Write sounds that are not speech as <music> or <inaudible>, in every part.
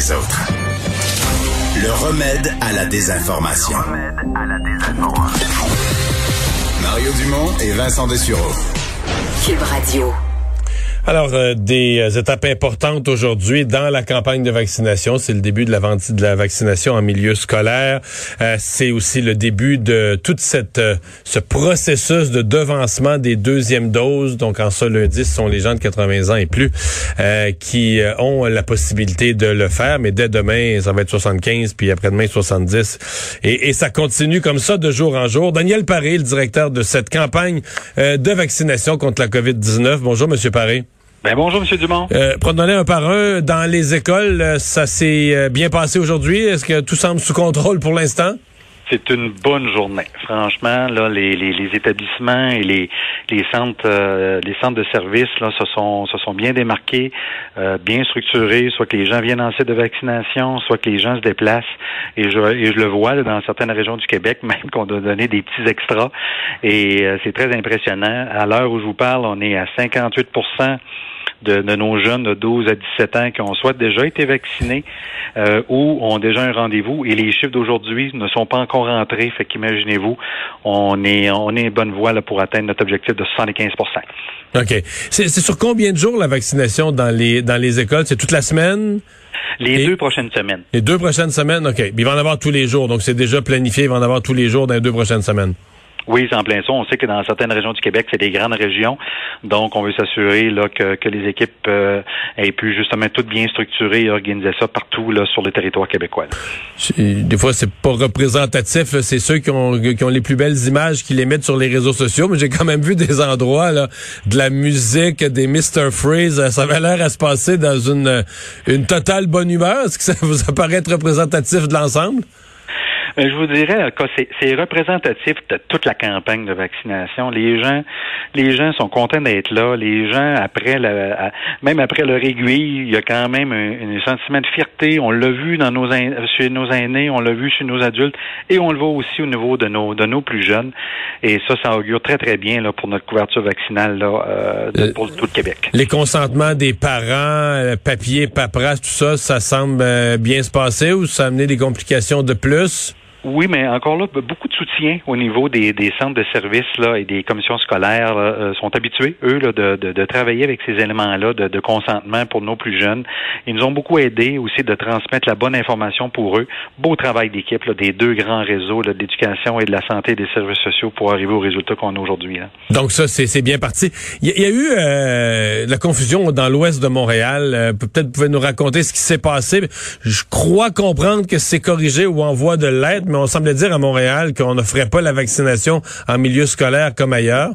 les autres. Le remède à la désinformation. Le remède à la désinformation. Mario Dumont et Vincent Dessureau. Cube Radio. Alors, euh, des euh, étapes importantes aujourd'hui dans la campagne de vaccination. C'est le début de la, de la vaccination en milieu scolaire. Euh, c'est aussi le début de toute cette ce processus de devancement des deuxièmes doses. Donc, en ce lundi, ce sont les gens de 80 ans et plus qui ont la possibilité de le faire. Mais dès demain, ça va être 75, puis après-demain, 70. Et, et, ça continue comme ça de jour en jour. Daniel Paré, le directeur de cette campagne de vaccination contre la COVID-19. Bonjour, Monsieur Paré. Ben bonjour, M. Dumont. Euh, Prenons-les un par un. Dans les écoles, euh, ça s'est euh, bien passé aujourd'hui. Est-ce que tout semble sous contrôle pour l'instant? C'est une bonne journée. Franchement, là, les, les, les établissements et les, les centres, euh, les centres de services, là, se sont, se sont bien démarqués, bien structurés, soit que les gens viennent en site de vaccination, soit que les gens se déplacent. Et je, et je le vois là, dans certaines régions du Québec, <laughs> même qu'on doit donner des petits extras. Et c'est très impressionnant. À l'heure où je vous parle, on est à 58 de, nos jeunes de 12 à 17 ans qui ont soit déjà été vaccinés euh, ou ont déjà un rendez-vous et les chiffres d'aujourd'hui ne sont pas encore rentrés. Fait qu'imaginez-vous, on est on est bonne voie là, pour atteindre notre objectif de 75% OK. C'est sur combien de jours la vaccination dans les dans les écoles? C'est toute la semaine? Les deux prochaines semaines. Les deux prochaines semaines, OK. Il va en avoir tous les jours, donc c'est déjà planifié, il va en avoir tous les jours dans les deux prochaines semaines. Oui, c'est en plein ça. On sait que dans certaines régions du Québec, c'est des grandes régions. Donc, on veut s'assurer là, que, que les équipes euh, aient pu justement tout bien structurer et organiser ça partout là, sur le territoire québécois. Des fois, c'est pas représentatif. C'est ceux qui ont, qui ont les plus belles images qui les mettent sur les réseaux sociaux. Mais j'ai quand même vu des endroits, là, de la musique, des Mr. Freeze. Ça avait l'air à se passer dans une, une totale bonne humeur. Est-ce que ça vous apparaît être représentatif de l'ensemble? Euh, je vous dirais c'est représentatif de toute la campagne de vaccination. Les gens, les gens sont contents d'être là. Les gens, après la, même après leur aiguille, il y a quand même un, sentiment de fierté. On l'a vu dans nos chez nos aînés, on l'a vu chez nos adultes, et on le voit aussi au niveau de nos de nos plus jeunes. Et ça, ça augure très très bien là, pour notre couverture vaccinale là, euh, euh, pour tout le Québec. Les consentements des parents, papier, paperasse, tout ça, ça semble bien se passer ou ça a amené des complications de plus? Oui, mais encore là, beaucoup de soutien au niveau des, des centres de services là, et des commissions scolaires euh, sont habitués, eux, là, de, de, de, travailler avec ces éléments-là de, de, consentement pour nos plus jeunes. Ils nous ont beaucoup aidé aussi de transmettre la bonne information pour eux. Beau travail d'équipe des deux grands réseaux d'éducation et de la santé et des services sociaux pour arriver aux résultats qu'on a aujourd'hui. Donc ça, c'est bien parti. Il y, a eu euh, la confusion dans l'ouest de Montréal. Euh, peut-être pouvez nous raconter ce qui s'est passé. Je crois comprendre que c'est corrigé ou en voie de l'aide mais on semblait dire à Montréal qu'on ne ferait pas la vaccination en milieu scolaire comme ailleurs.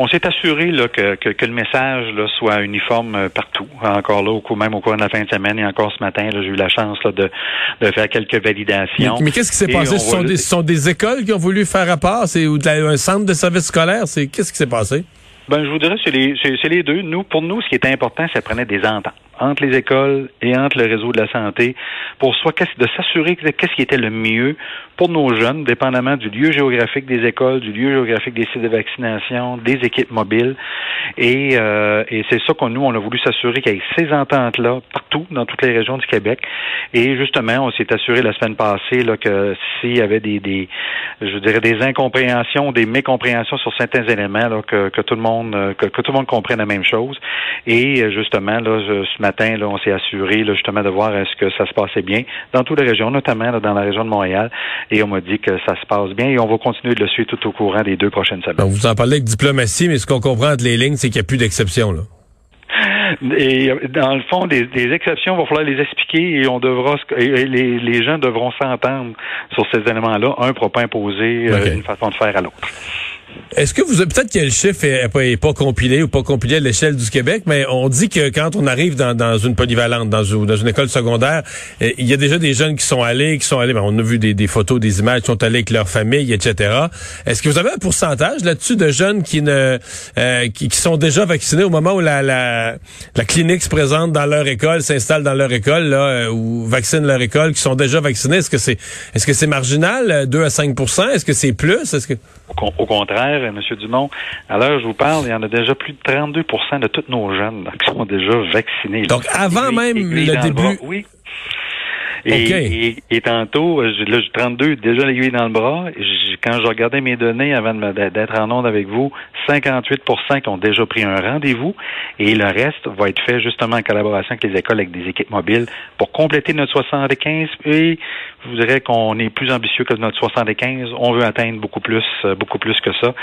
On s'est assuré là, que, que, le message là, soit uniforme euh, partout. Encore là, au même au cours de la fin de semaine et encore ce matin, j'ai eu la chance là, de, de faire quelques validations. Mais, qu'est-ce qui s'est passé? Ce sont, des, sont, des, écoles qui ont voulu faire rapport? C'est ou un centre de service scolaire? C'est Qu'est-ce qui s'est passé? Ben, je vous dirais, c'est les, les deux. Nous, pour nous, ce qui était important, c'est prenait des ententes entre les écoles et entre le réseau de la santé pour soit de s'assurer que qu'est-ce qui était le mieux pour nos jeunes, dépendamment du lieu géographique des écoles, du lieu géographique des sites de vaccination, des équipes mobiles. Et, euh, et c'est ça qu'on nous, on a voulu s'assurer qu'il y ait ces ententes-là partout dans toutes les régions du Québec. Et justement, on s'est assuré la semaine passée là, que s'il y avait des, des, je dirais, des incompréhensions, des mécompréhensions sur certains éléments, là, que, que tout le monde, que, que, tout le monde comprenne la même chose. Et justement, là, ce matin, là, on s'est assuré là, justement de voir est-ce que ça se passait bien dans toutes les régions, notamment dans la région de Montréal. Et on m'a dit que ça se passe bien et on va continuer de le suivre tout au courant des deux prochaines semaines. Donc, vous en parlez avec diplomatie, mais ce qu'on comprend entre les lignes, c'est qu'il n'y a plus d'exception, là. Et dans le fond, des, exceptions, il va falloir les expliquer et on devra et les, les gens devront s'entendre sur ces éléments-là. Un ne pourra pas imposer euh, une façon de faire à l'autre. Est-ce que vous peut-être que le chiffre est pas, compilé ou pas compilé à l'échelle du Québec, mais on dit que quand on arrive dans, une polyvalente, dans une, dans école secondaire, eh, il y a déjà des jeunes qui sont allés, qui sont allés, ben, on a vu des, photos, des images, qui sont allés avec leur famille, etc. Est-ce que vous avez un pourcentage là-dessus de jeunes qui ne euh, qui, sont déjà vaccinés au moment où la, la, clinique se présente dans leur école, s'installe dans leur école, là, euh, ou vaccine leur école, qui sont déjà vaccinés? Est-ce que c'est est-ce que c'est marginal, 2 à 5% Est-ce que c'est plus? Est-ce que au contraire contraire, M. Dumont, à l'heure où je vous parle, il y en a déjà plus de 32% de tous nos jeunes <laughs> qui sont déjà vaccinés. Donc, avant même le début... oui. Et, et, tantôt, là, j'ai 32, déjà l'aiguille dans le bras. Quand je regardais mes données avant d'être en onde avec vous, 58% qui ont déjà pris un rendez-vous et le reste va être fait justement en collaboration avec les écoles, avec des équipes mobiles pour compléter notre 75 et je vous dirais qu'on est plus ambitieux que notre 75. On veut atteindre beaucoup plus, euh, beaucoup plus que ça.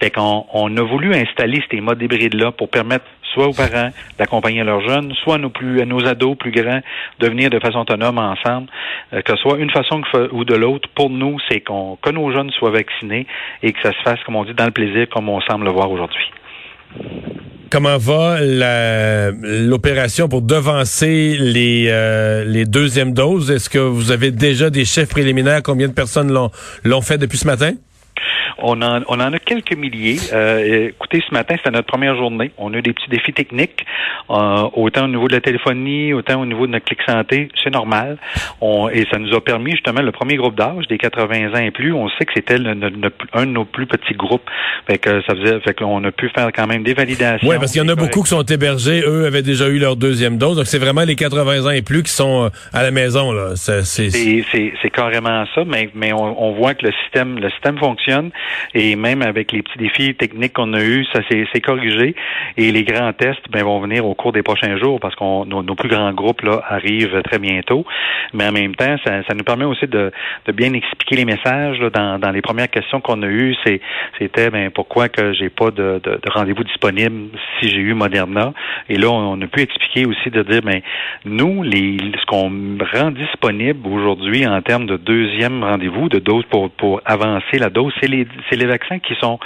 Fait qu'on on a voulu installer ces modes hybrides-là pour permettre soit aux parents d'accompagner leurs jeunes, soit à nos, plus, à nos ados plus grands de venir de façon autonome ensemble, euh, que ce soit une façon ou de l'autre. Pour nous, c'est qu'on que nos jeunes soient vaccinés et que ça se fasse, comme on dit, dans le plaisir, comme on semble le voir aujourd'hui. Comment va l'opération pour devancer les, euh, les deuxièmes doses? Est-ce que vous avez déjà des chiffres préliminaires? Combien de personnes l'ont fait depuis ce matin? On en, on en a quelques milliers. Euh, écoutez, ce matin, c'était notre première journée. On a eu des petits défis techniques, euh, autant au niveau de la téléphonie, autant au niveau de notre clic santé. C'est normal. On, et ça nous a permis, justement, le premier groupe d'âge, des 80 ans et plus, on sait que c'était un de nos plus petits groupes. Fait que ça faisait, fait qu'on a pu faire quand même des validations. Oui, parce qu'il y en a beaucoup qui sont hébergés. Eux avaient déjà eu leur deuxième dose. Donc, c'est vraiment les 80 ans et plus qui sont euh, à la maison, là. C'est carrément ça, mais, mais on, on voit que le système, le système fonctionne. Et même avec les petits défis techniques qu'on a eus, ça s'est corrigé. Et les grands tests ben, vont venir au cours des prochains jours parce qu'on nos, plus grands groupes là, arrivent très bientôt. Mais en même temps, ça, ça nous permet aussi de, de bien expliquer les messages. Là, dans, dans les premières questions qu'on a eues, c'était ben, pourquoi que j'ai pas de, de, de rendez-vous disponible si j'ai eu Moderna? Et là, on, a pu expliquer aussi de dire, ben, nous, les, ce qu'on rend disponible aujourd'hui en termes de deuxième rendez-vous, de dose pour, pour avancer la dose, c'est les, c'est les vaccins qui sont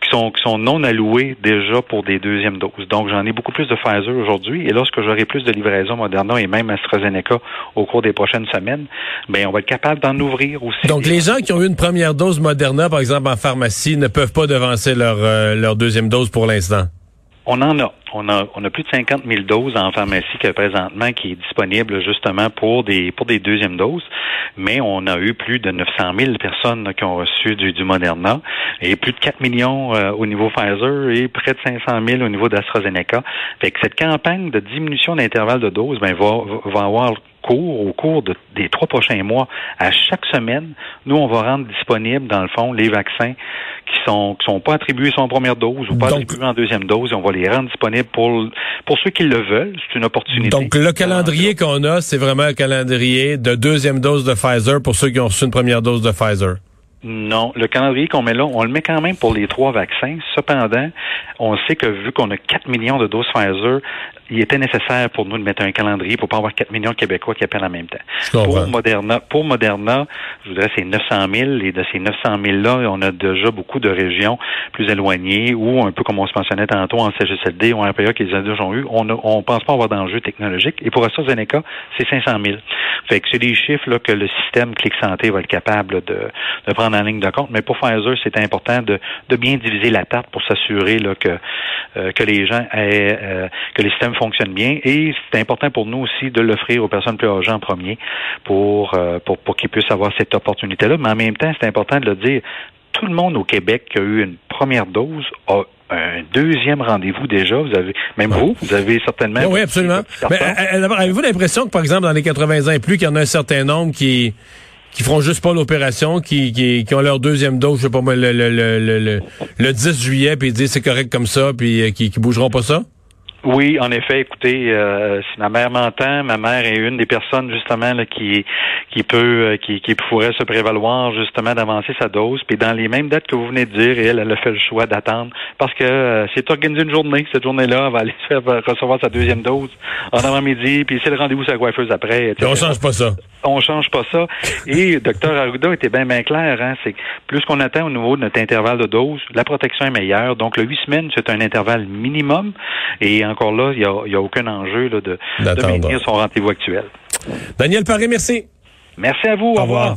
qui sont qui sont non alloués déjà pour des deuxièmes doses. Donc j'en ai beaucoup plus de Pfizer aujourd'hui et lorsque j'aurai plus de livraison Moderna et même AstraZeneca au cours des prochaines semaines, ben on va être capable d'en ouvrir aussi. Donc les gens qui ont eu une première dose Moderna par exemple en pharmacie ne peuvent pas devancer leur euh, leur deuxième dose pour l'instant? On en a. On a, on a plus de 50 000 doses en pharmacie que présentement qui est disponible justement pour des pour des deuxièmes doses, mais on a eu plus de 900 000 personnes qui ont reçu du, du Moderna et plus de 4 millions euh, au niveau Pfizer et près de 500 000 au niveau d'AstraZeneca. Fait que cette campagne de diminution d'intervalle de doses ben, va, va avoir cours, au cours des trois prochains mois, à chaque semaine, nous, on va rendre disponibles, dans le fond, les vaccins qui sont qui sont pas attribués en première dose ou pas attribués en deuxième dose, et on va les rendre disponibles pour pour ceux qui le veulent. C'est une opportunité. Donc, le calendrier qu'on a, c'est vraiment un calendrier de deuxième dose de Pfizer pour ceux qui ont reçu une première dose de Pfizer. Non, le calendrier qu'on met là, on le met quand même pour les trois vaccins. Cependant, on sait que vu qu'on a 4 millions de doses Pfizer, il était nécessaire pour nous de mettre un calendrier pour pas avoir 4 millions de Québécois qui appellent en même temps. Pour Moderna, pour Moderna, je voudrais c'est 900 000 et de ces 900 000 là, on a déjà beaucoup de régions plus éloignées ou un peu comme on se mentionnait tantôt en CGSLD ou en RPA qu'ils ont eu, on ne on pense pas avoir d'enjeu technologique. Et pour AstraZeneca, c'est 500 000. Fait que c'est des chiffres là, que le système Clic Santé va être capable de, de prendre en ligne de compte. Mais pour Pfizer, c'est important de, de bien diviser la tarte pour s'assurer là, que, euh, que les gens aient, euh, que les systèmes fonctionne bien. Et c'est important pour nous aussi de l'offrir aux personnes plus âgées en premier pour, euh, pour, pour qu'ils puissent avoir cette opportunité-là. Mais en même temps, c'est important de le dire. Tout le monde au Québec qui a eu une première dose a un deuxième rendez-vous déjà. Vous avez, même vous, vous avez certainement. Oui, absolument. Mais euh, euh, avez-vous l'impression que, par exemple, dans les 80 ans et plus, qu'il y en a un certain nombre qui qui feront juste pas l'opération, qui, qui, qui, ont leur deuxième dose, je sais pas moi, le, le, le, le, le 10 juillet, puis ils disent c'est correct comme ça, puis qui, qui bougeront pas ça? Oui, en effet, écoutez, euh, si ma mère m'entend, ma mère est une des personnes justement là, qui qui peut euh, qui, qui pourrait se prévaloir justement d'avancer sa dose. Puis dans les mêmes dates que vous venez de dire, elle, elle a fait le choix d'attendre parce que euh, c'est organisé une journée. Cette journée-là, elle va aller faire recevoir sa deuxième dose en avant-midi, puis c'est le rendez-vous la coiffeuse après. On change pas ça. On change pas ça. Et <laughs> docteur Arruda était bien bien clair. Hein, c'est plus qu'on attend au niveau de notre intervalle de dose, la protection est meilleure. Donc le huit semaines, c'est un intervalle minimum. Et encore là, il n'y a, a, aucun enjeu là, de, de maintenir son rendez-vous actuel. Daniel Paré, merci. Merci à vous. Au, revoir.